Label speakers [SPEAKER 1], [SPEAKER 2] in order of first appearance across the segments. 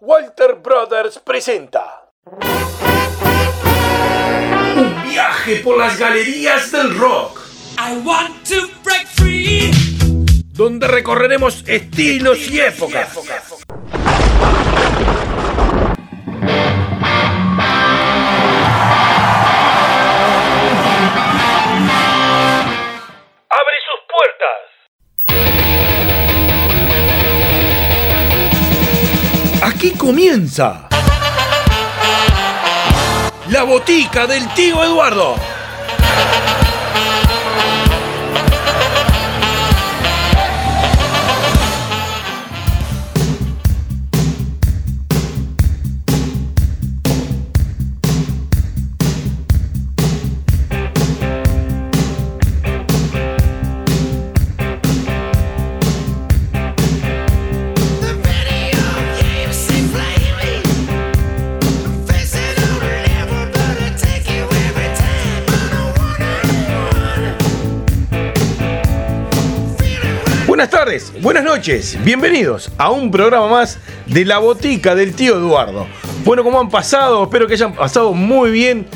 [SPEAKER 1] Walter Brothers presenta
[SPEAKER 2] Un viaje por las galerías del rock,
[SPEAKER 3] I want to break free.
[SPEAKER 2] donde recorreremos estilos y épocas. Abre Aquí comienza la botica del tío Eduardo. Buenas tardes, buenas noches, bienvenidos a un programa más de la botica del tío Eduardo. Bueno, ¿cómo han pasado? Espero que hayan pasado muy bien.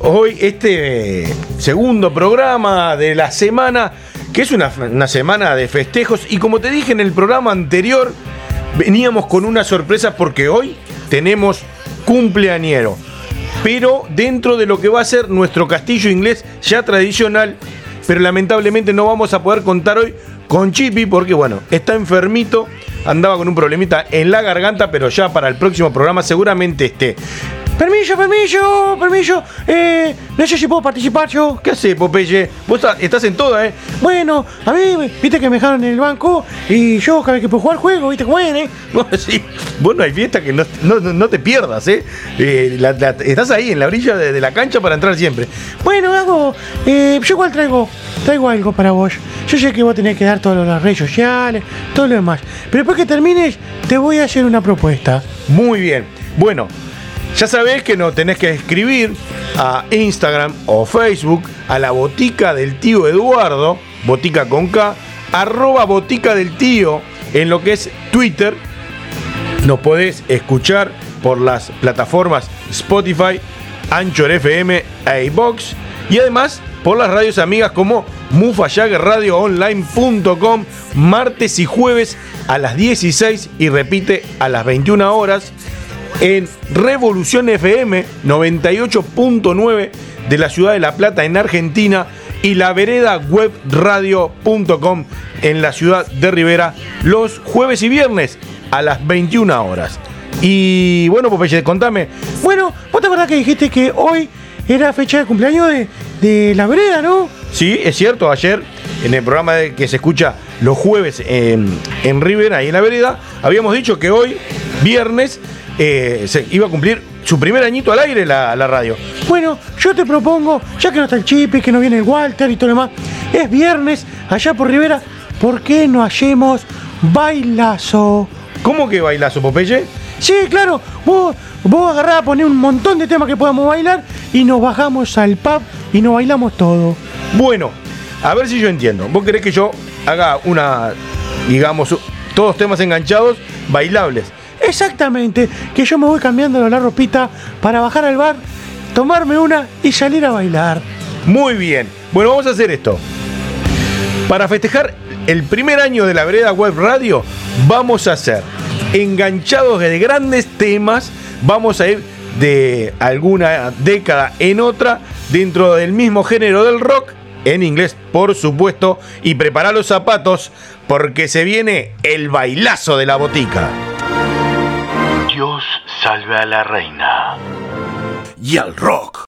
[SPEAKER 2] Hoy este segundo programa de la semana, que es una, semana de festejos y como te dije en el programa anterior, veníamos con una sorpresa porque hoy tenemos cumpleañero. Pero dentro de lo que va a ser nuestro castillo inglés ya tradicional, pero lamentablemente no vamos a poder contar hoy con Chippy porque bueno, está enfermito, andaba con un problemita en la garganta, pero ya para el próximo programa seguramente esté. Permiso, permiso, permiso. Eh, no sé si puedo participar yo. ¿Qué hace, Popeye? Vos estás en toda, ¿eh? Bueno, a mí, viste que me dejaron en el banco y yo cada vez que puedo jugar juego, viste cómo es, ¿eh? Bueno, sí. Vos no hay fiesta que no, no- no- no te pierdas, ¿eh? Eh, la- la- estás ahí en la orilla de, de la cancha para entrar siempre. Bueno, hago. eh, yo igual traigo. Traigo algo para vos. Yo sé que vos tenés que dar todas las redes sociales, todo lo demás. Pero después que termines, te voy a hacer una propuesta. Muy bien. Bueno, ya sabés que nos tenés que escribir a Instagram o Facebook a la botica del tío Eduardo, botica con K, arroba botica del tío en lo que es Twitter. Nos podés escuchar por las plataformas Spotify, Anchor FM e iBox y además por las radios amigas como mufayagradioonline.com martes y jueves a las 16 y repite a las 21 horas en Revolución FM 98.9 de la ciudad de La Plata en Argentina y la vereda webradio.com en la ciudad de Rivera los jueves y viernes a las 21 horas. Y bueno, Popeye, contame. Bueno, ¿vos te acordás que dijiste que hoy era fecha de cumpleaños de, de la vereda, no? Sí, es cierto, ayer en el programa de- que se escucha los jueves en, en Rivera y en la vereda, habíamos dicho que hoy, viernes, eh, se iba a cumplir su primer añito al aire la, la radio. Bueno, yo te propongo, ya que no está el Chipi, que no viene el Walter y todo lo demás, es viernes, allá por Rivera, ¿por qué no hacemos bailazo? ¿Cómo que bailazo, Popeye? Sí, claro, vos, vos agarrás a poner un montón de temas que podamos bailar y nos bajamos al pub y nos bailamos todo. Bueno, a ver si yo entiendo. ¿Vos querés que yo haga una, digamos, todos temas enganchados, bailables? Exactamente, que yo me voy cambiando la ropita para bajar al bar, tomarme una y salir a bailar. Muy bien. Bueno, vamos a hacer esto. Para festejar el primer año de la Vereda Web Radio, vamos a hacer enganchados de grandes temas. Vamos a ir de alguna década en otra dentro del mismo género del rock, en inglés por supuesto, y prepara los zapatos porque se viene el bailazo de la botica.
[SPEAKER 1] Dios salve a la reina.
[SPEAKER 2] Y al rock.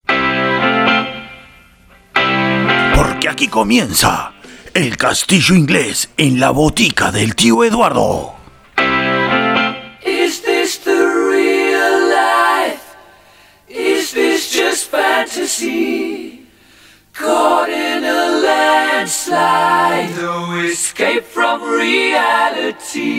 [SPEAKER 2] Porque aquí comienza el castillo inglés en la botica del tío Eduardo.
[SPEAKER 3] Is this the real life? Is this just fantasy? Caught in a landslide, no escape from reality.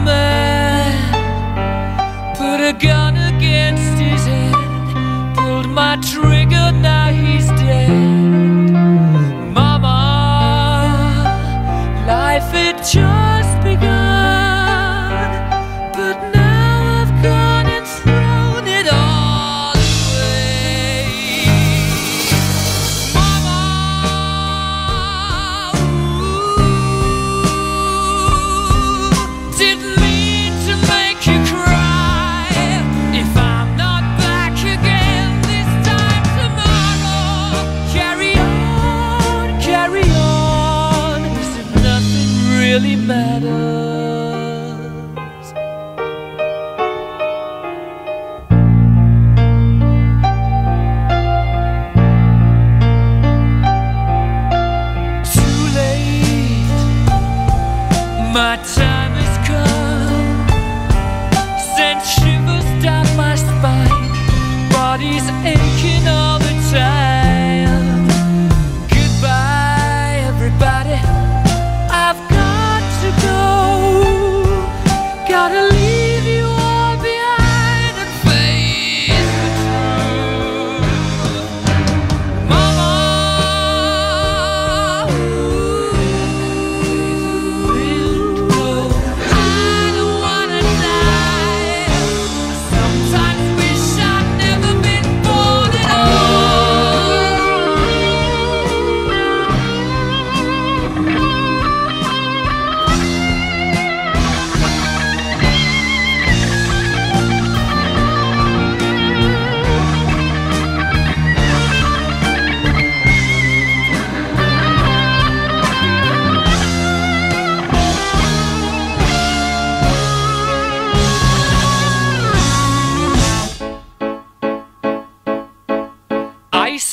[SPEAKER 3] killed man, put a gun against his head, pulled my trigger, now he's dead. Mama, life had just begun, but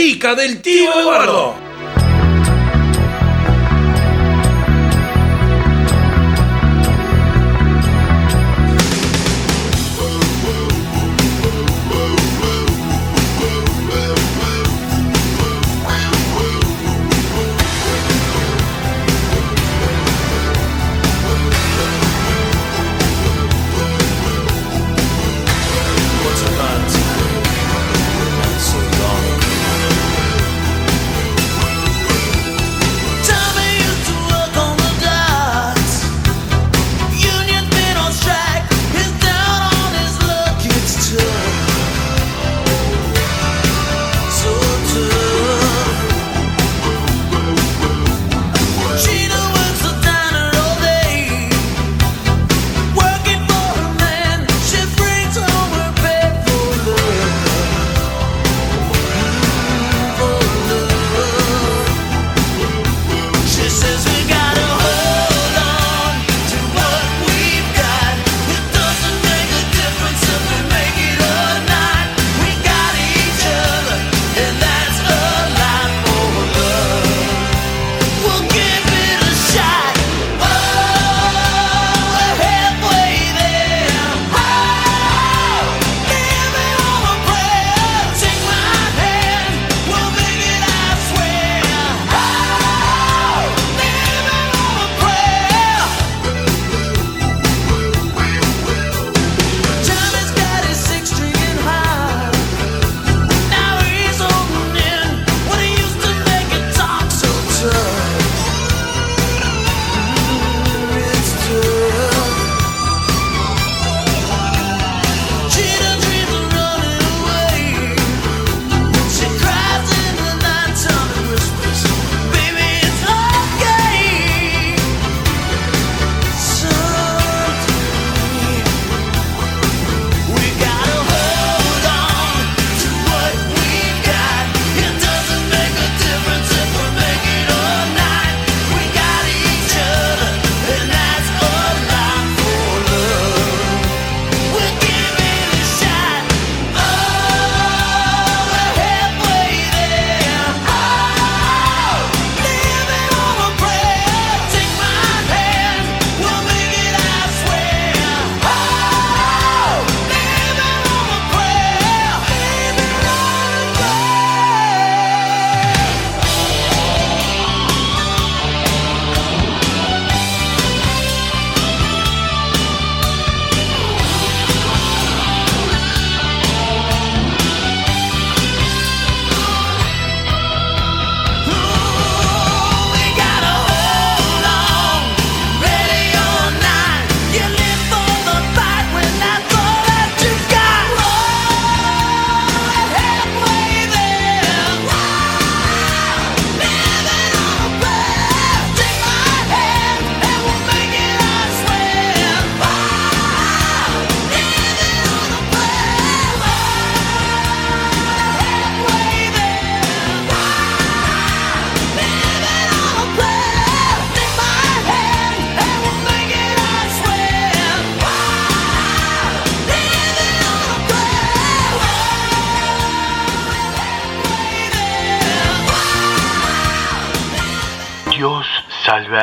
[SPEAKER 4] La botica del tío Eduardo.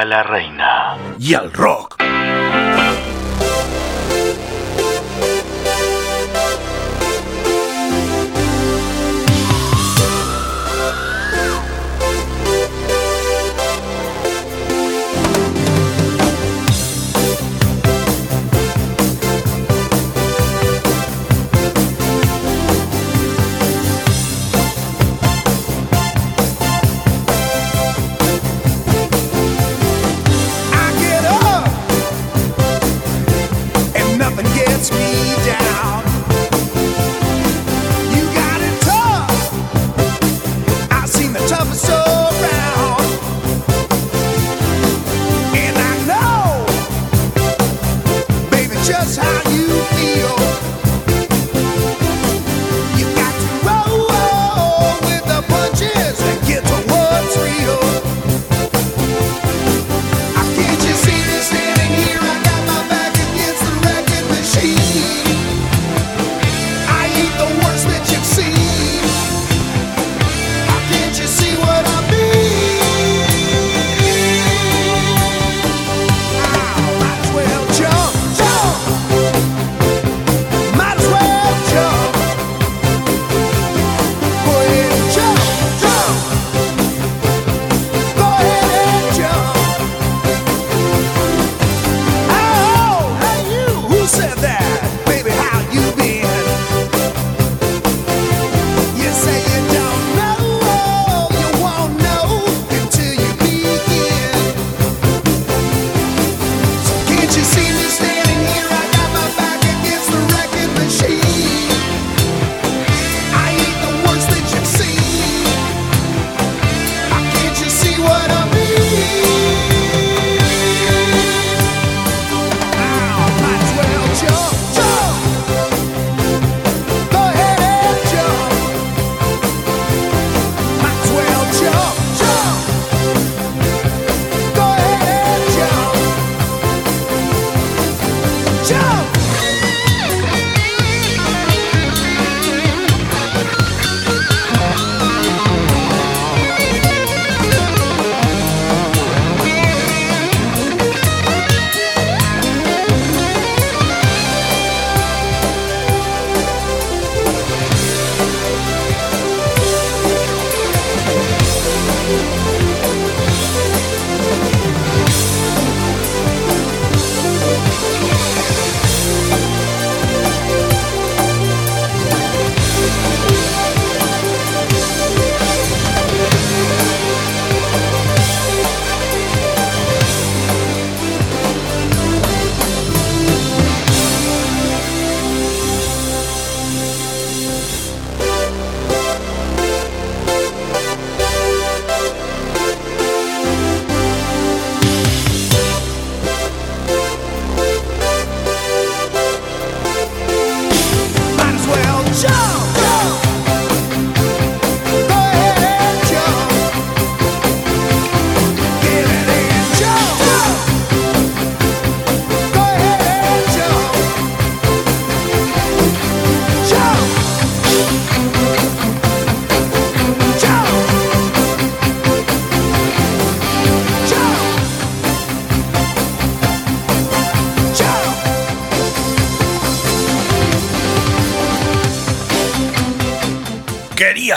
[SPEAKER 1] La reina.
[SPEAKER 5] Y al rock.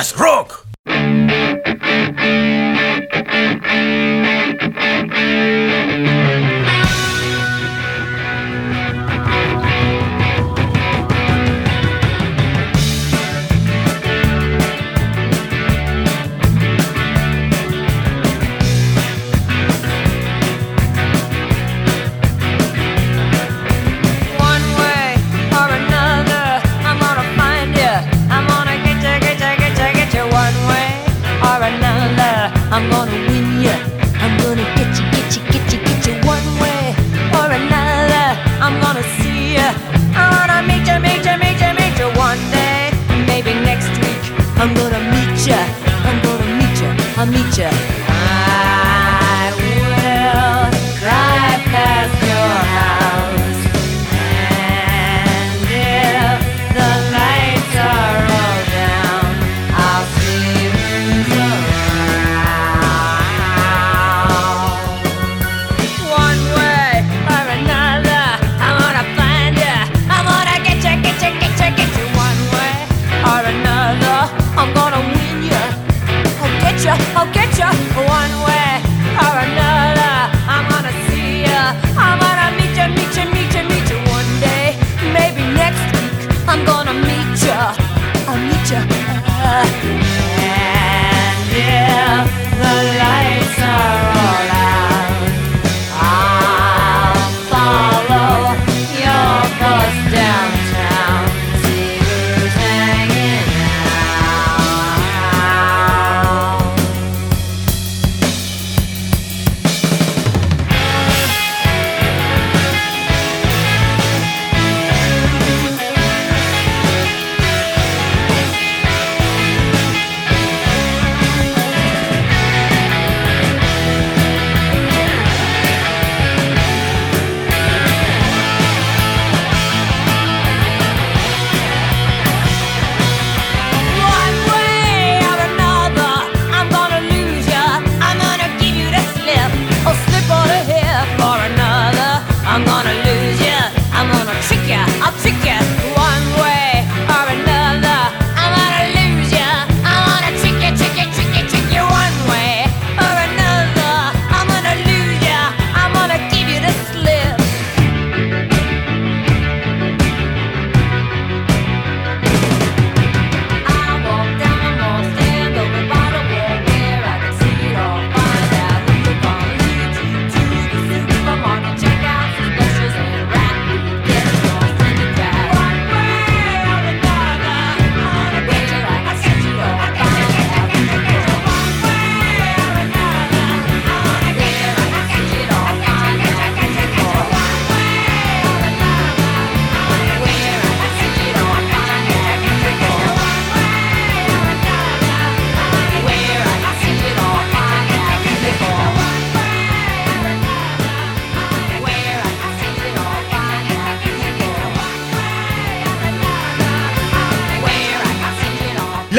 [SPEAKER 5] Querías rock.
[SPEAKER 6] I'm gonna meet ya.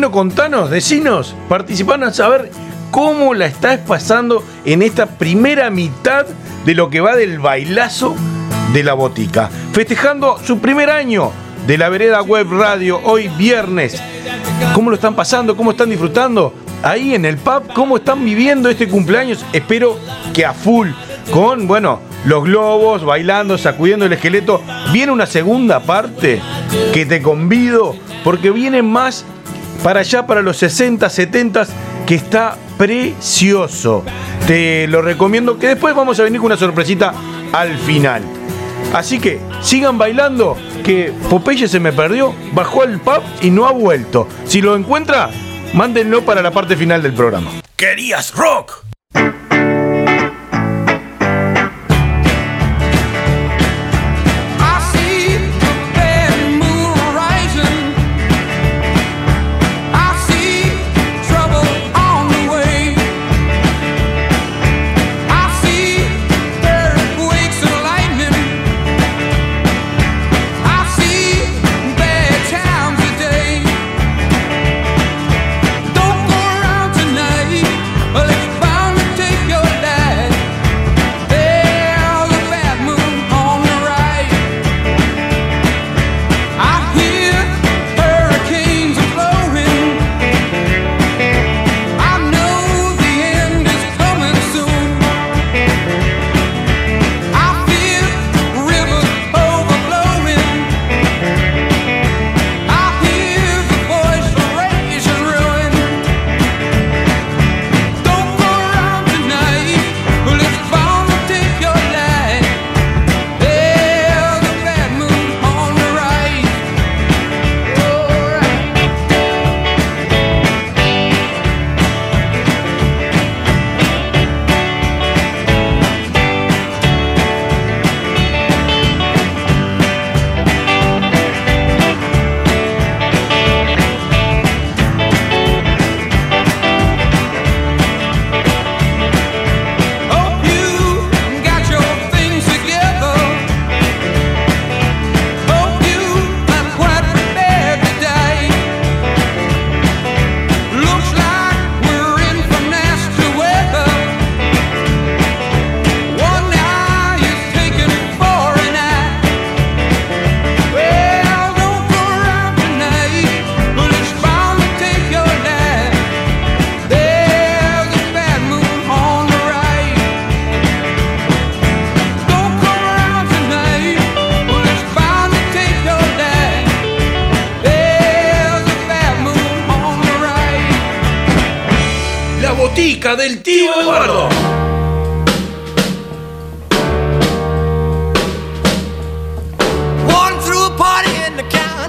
[SPEAKER 2] Bueno, contanos, decinos, participanos a saber cómo la estás pasando en esta primera mitad de lo que va del bailazo de la botica. Festejando su primer año de la Vereda Web Radio, hoy viernes. ¿Cómo lo están pasando? ¿Cómo están disfrutando? Ahí en el pub, ¿cómo están viviendo este cumpleaños? Espero que a full, con, bueno, los globos, bailando, sacudiendo el esqueleto. Viene una segunda parte que te convido, porque viene más para allá, para los 60, 70, que está precioso. Te lo recomiendo, que después vamos a venir con una sorpresita al final. Así que sigan bailando, que Popeye se me perdió, bajó al pub y no ha vuelto. Si lo encuentra, mándenlo para la parte final del programa.
[SPEAKER 7] ¿Querías rock?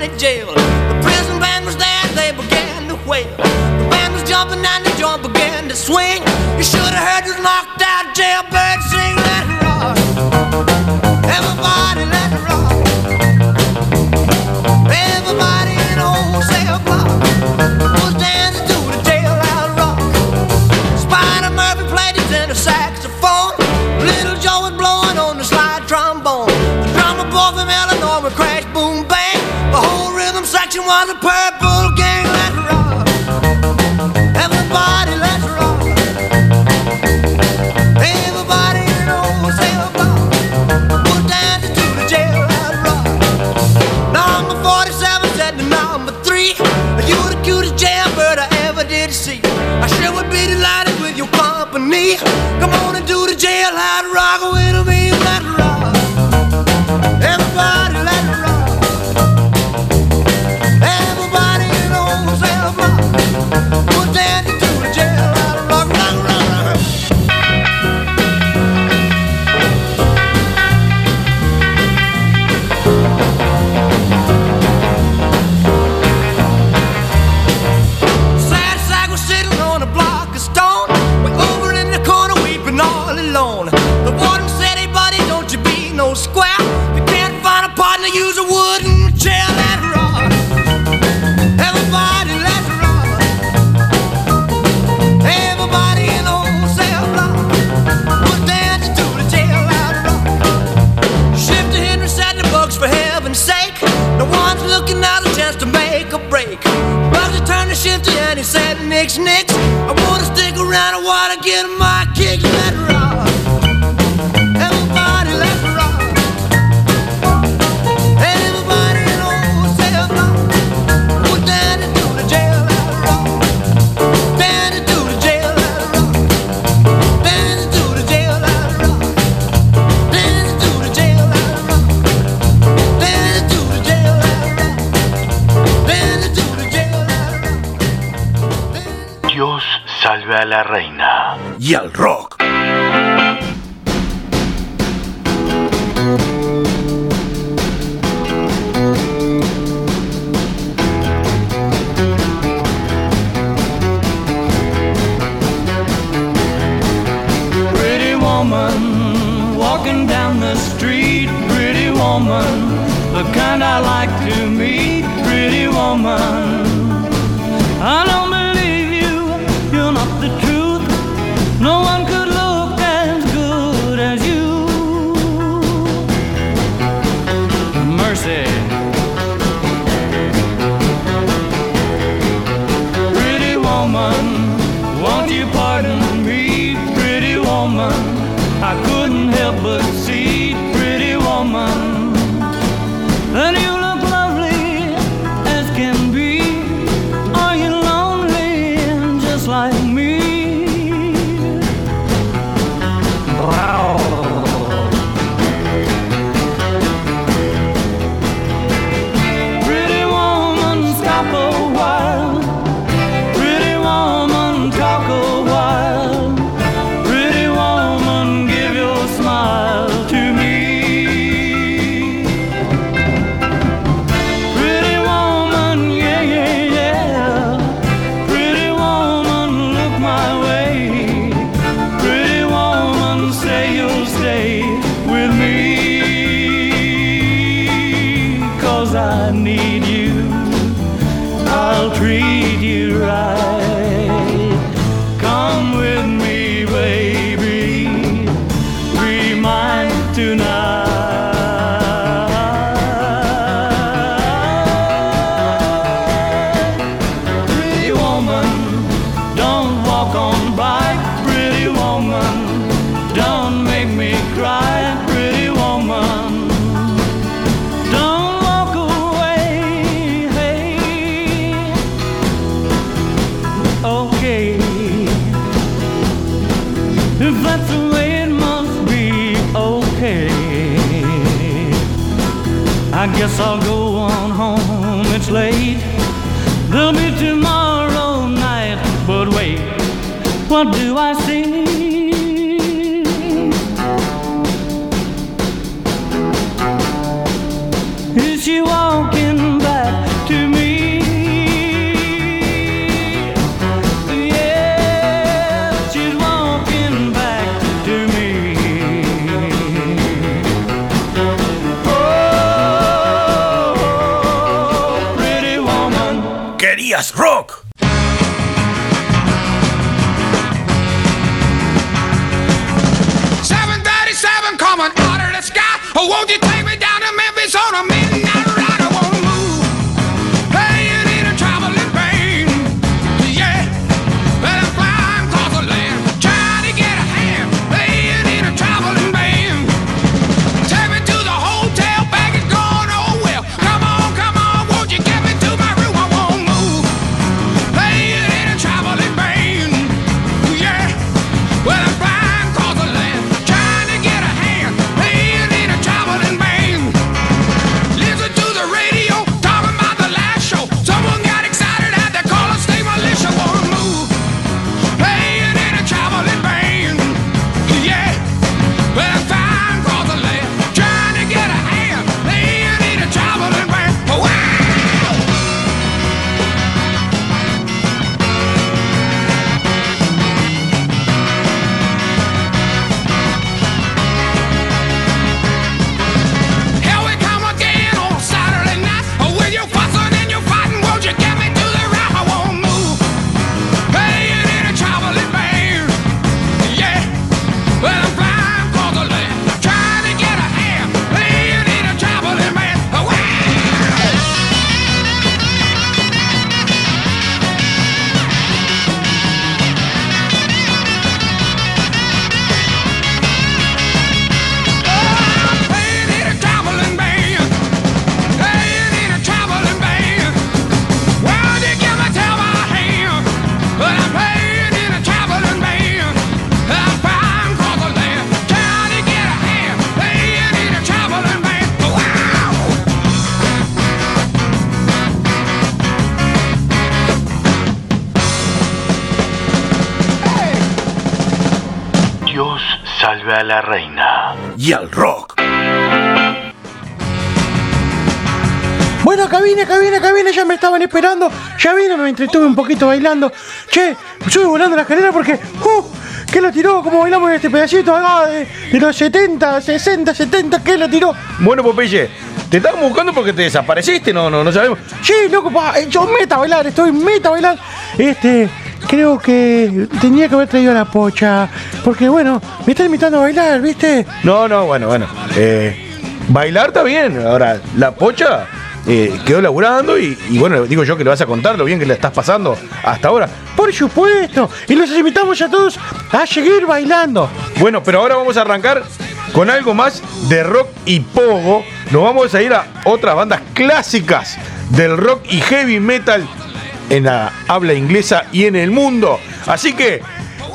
[SPEAKER 8] county jail. The prison band was there, they began to wail. The band was jumping and the joint began to swing. You should have heard this knocked out jailbird
[SPEAKER 3] sing that.
[SPEAKER 9] Do I
[SPEAKER 2] estaban esperando. Ya vine, me entretuve un poquito bailando. Che, sube volando la escalera porque. ¡Uh! ¿Qué lo tiró? ¿Cómo bailamos en este pedacito acá de, de los 70, 60, 70? ¿Qué lo tiró? Bueno, Popeye, te estábamos buscando porque te desapareciste, no, no, no sabemos. Sí, loco, pa, eh, yo meta a bailar, estoy meta a bailar. Este, creo que tenía que haber traído la pocha. Porque bueno, me está invitando a bailar, ¿viste? No, no, bueno, bueno. Eh, bailar está bien. Ahora, la pocha eh, quedó laburando y, bueno, digo yo que le vas a contar lo bien que le estás pasando hasta ahora. Por supuesto. Y los invitamos a todos a seguir bailando. Bueno, pero ahora vamos a arrancar con algo más de rock y pogo. Nos vamos a ir a otras bandas clásicas del rock y heavy metal en la habla inglesa y en el mundo. Así que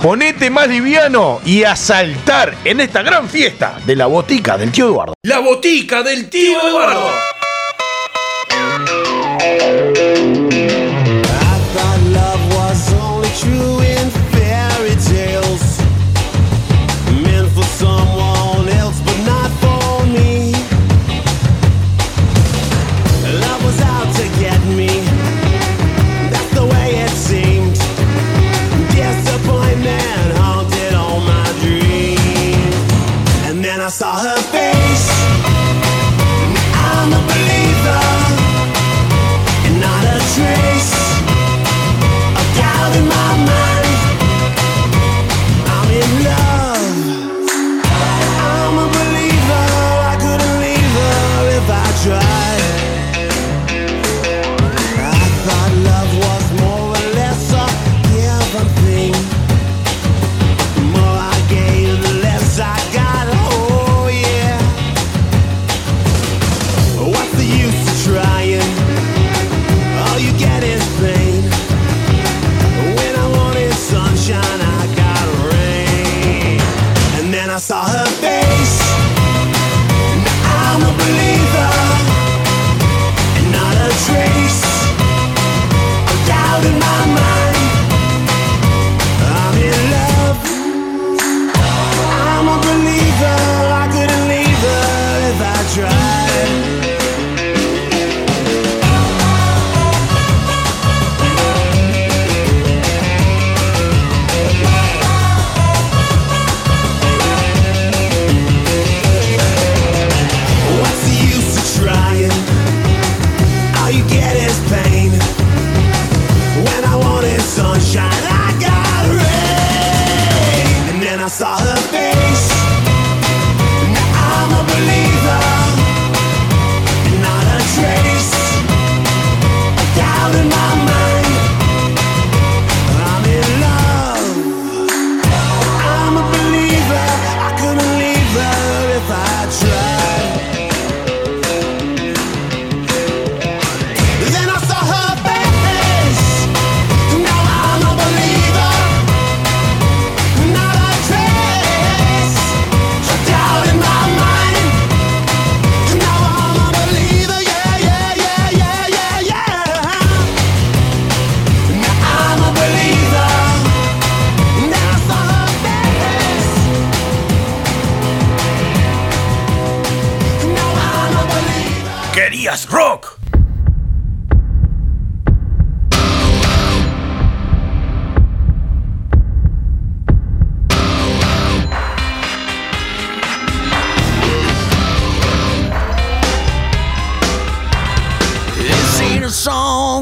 [SPEAKER 2] ponete más liviano y a saltar en esta gran fiesta de la botica del tío Eduardo.
[SPEAKER 5] La botica del tío Eduardo.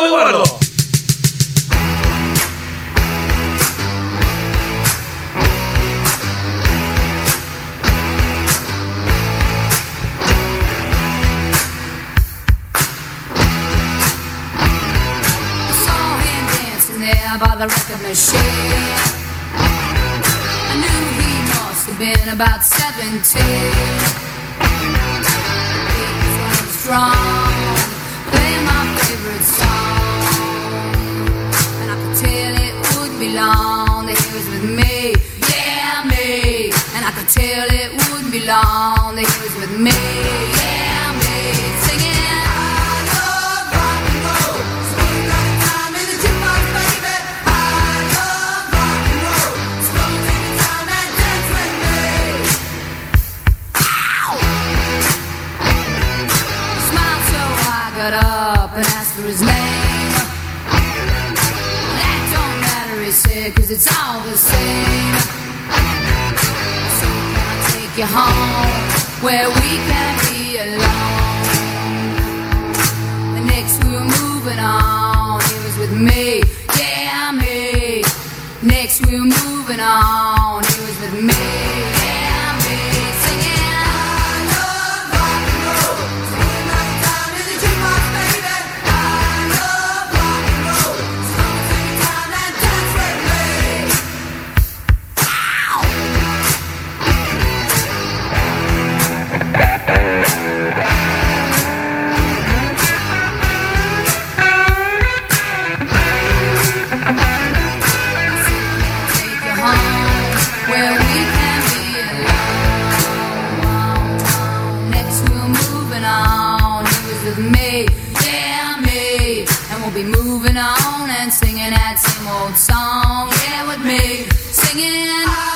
[SPEAKER 5] de Eduardo.
[SPEAKER 10] By the record machine, I knew he must have been about seventeen. He was strong. long that he was with me, yeah me, and I could tell it would be long that he was with me. it's all the same. So I'll take you home where we can be alone. Next we were moving on, he was with me, yeah me. Next we were moving on. with me, yeah, me. And we'll be moving on and singing that same old song, yeah, with me, singing.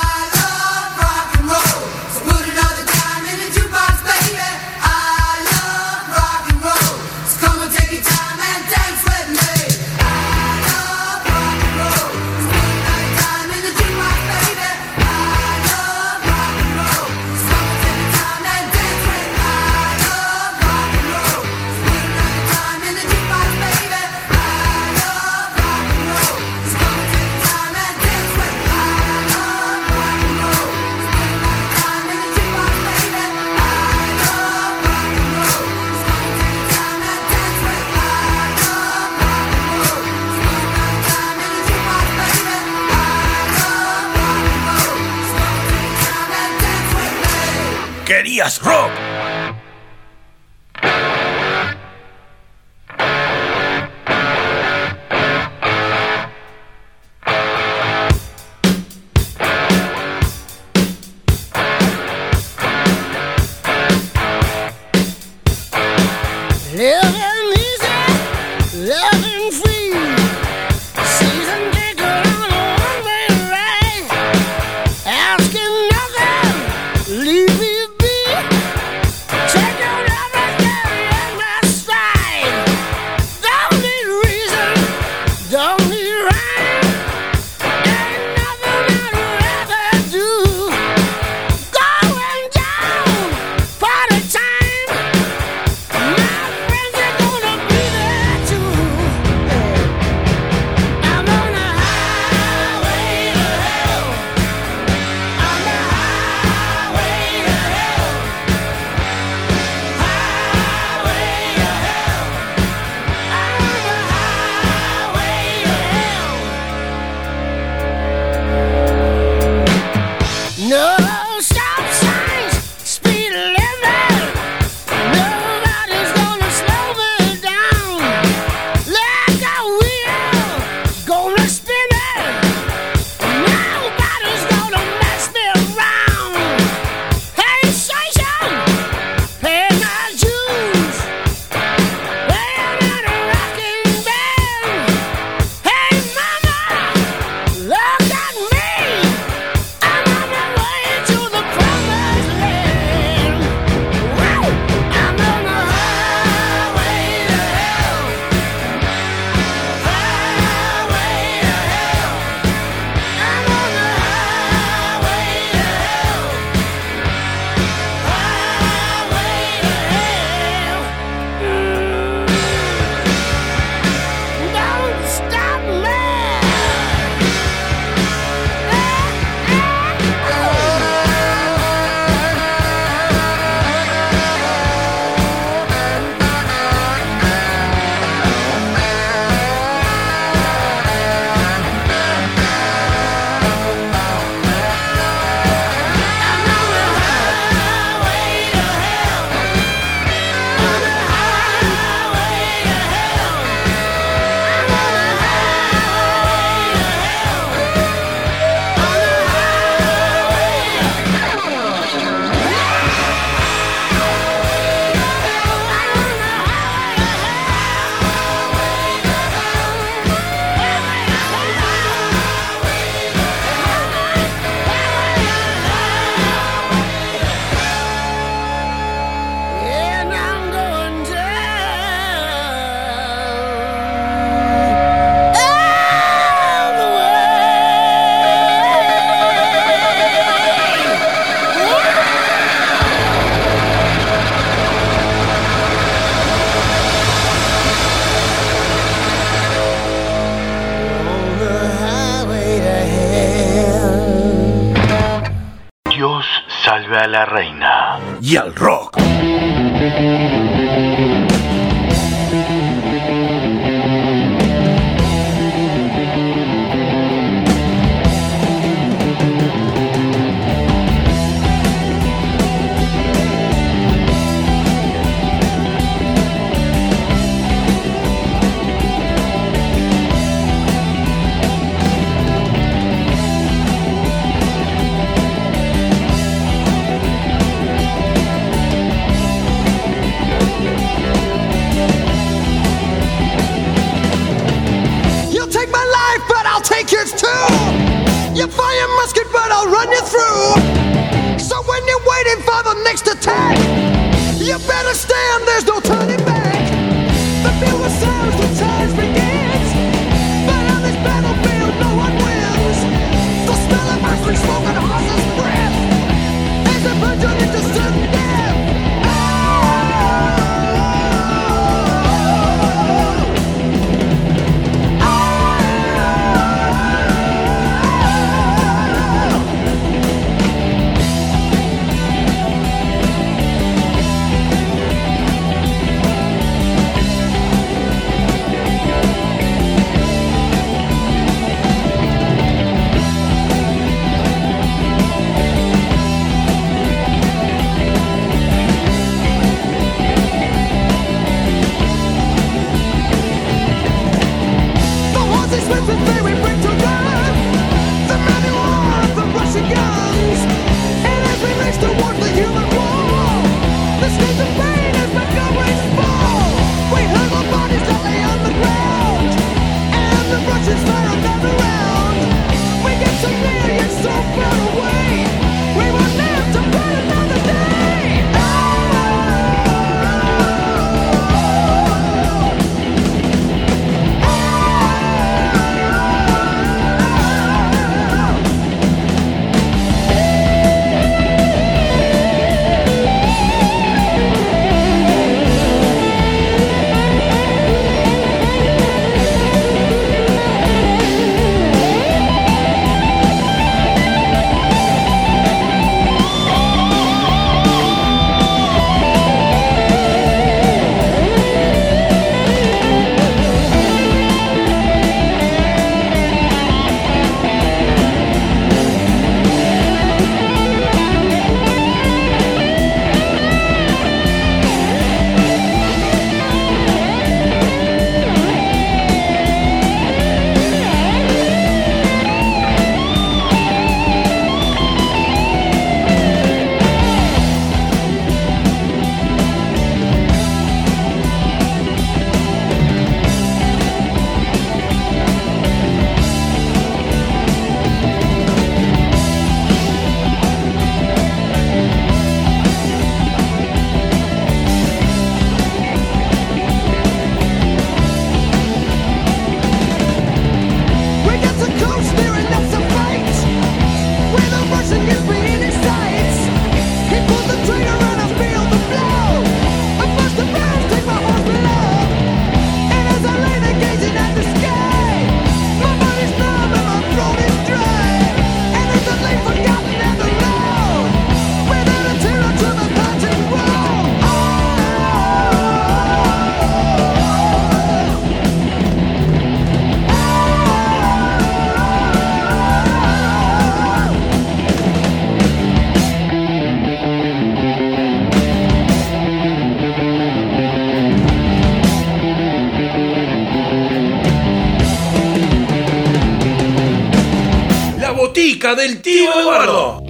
[SPEAKER 5] Del tío Eduardo.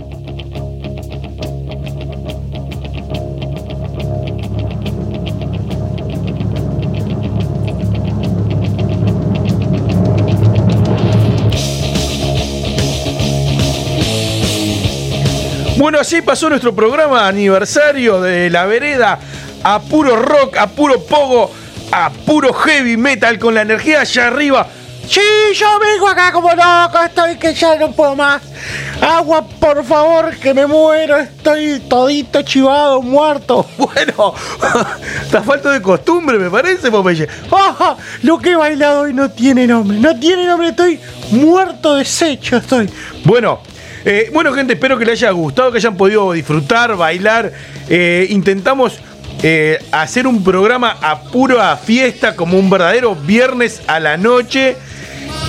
[SPEAKER 2] Bueno, así pasó nuestro programa aniversario de la vereda a puro rock, a puro pogo, a puro heavy metal con la energía allá arriba.
[SPEAKER 11] Sí, yo vengo acá como loco, estoy que ya no puedo más. Agua, por favor, que me muero, estoy todito chivado, muerto.
[SPEAKER 2] Bueno, está falta de costumbre, me parece, Popeye.
[SPEAKER 11] ¡Ah! Lo que he bailado hoy no tiene nombre, no tiene nombre, estoy muerto, deshecho estoy.
[SPEAKER 2] Bueno, Eh, bueno, gente, espero que les haya gustado, que hayan podido disfrutar, bailar. Eh, intentamos eh, hacer un programa a pura fiesta, como un verdadero viernes a la noche,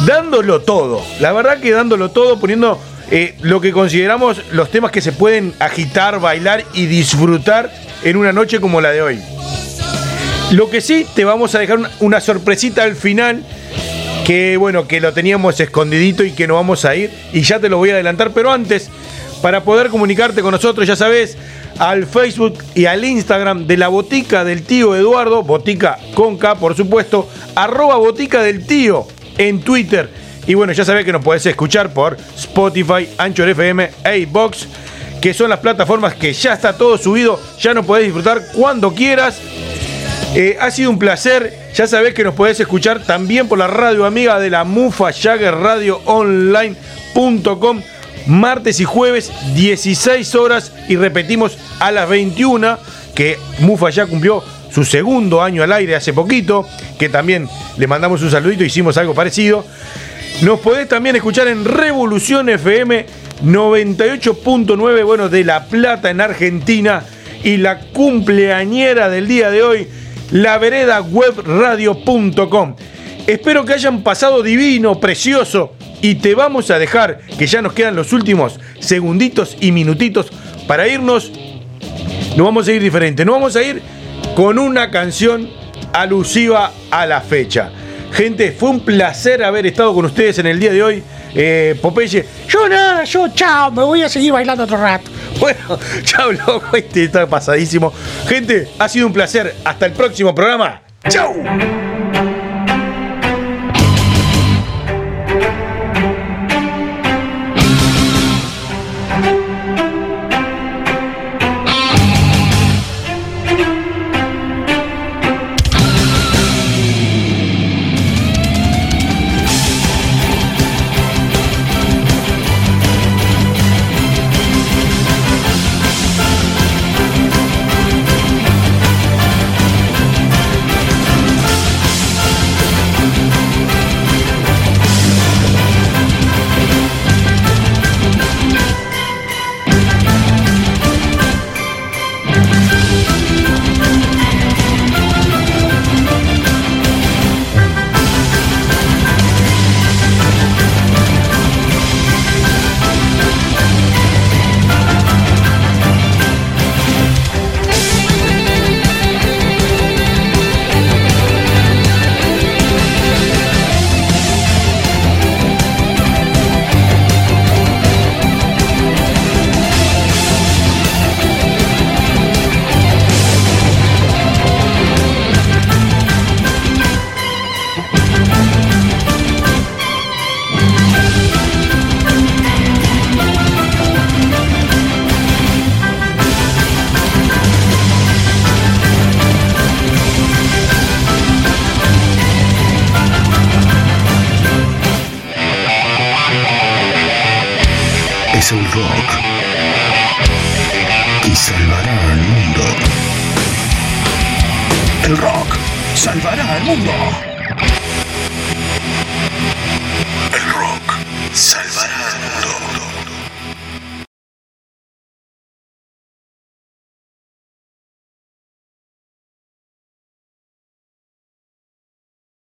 [SPEAKER 2] dándolo todo. La verdad que dándolo todo, poniendo eh, lo que consideramos los temas que se pueden agitar, bailar y disfrutar en una noche como la de hoy. Lo que sí, te vamos a dejar una, sorpresita al final. Que bueno, que lo teníamos escondidito y que no vamos a ir. Y ya te lo voy a adelantar. Pero antes, para poder comunicarte con nosotros, ya sabes, al Facebook y al Instagram de la botica del tío Eduardo, botica con K, por supuesto, arroba botica del tío en Twitter. Y bueno, ya sabes que nos podés escuchar por Spotify, Anchor FM, Box que son las plataformas que ya está todo subido, ya nos podés disfrutar cuando quieras. Eh, ha sido un placer. Ya sabés que nos podés escuchar también por la radio amiga de la Mufa Jagger Radio Online.com. Martes y jueves, 16 horas. Y repetimos a las 21. Que Mufa ya cumplió su segundo año al aire hace poquito. Que también le mandamos un saludito. Hicimos algo parecido. Nos podés también escuchar en Revolución FM 98.9, bueno, de La Plata en Argentina. Y la cumpleañera del día de hoy, la vereda webradio.com. Espero que hayan pasado divino, precioso. Y te vamos a dejar, que ya nos quedan los últimos segunditos y minutitos para irnos. Nos vamos a ir diferente. Nos vamos a ir con una canción alusiva a la fecha. Gente, fue un placer haber estado con ustedes en el día de hoy. Eh, Popeye,
[SPEAKER 11] Yo nada, yo chao, me voy a seguir bailando otro rato.
[SPEAKER 2] bueno, chao loco, este está pasadísimo. Gente, ha sido un placer. Hasta el próximo programa. ¡Chao!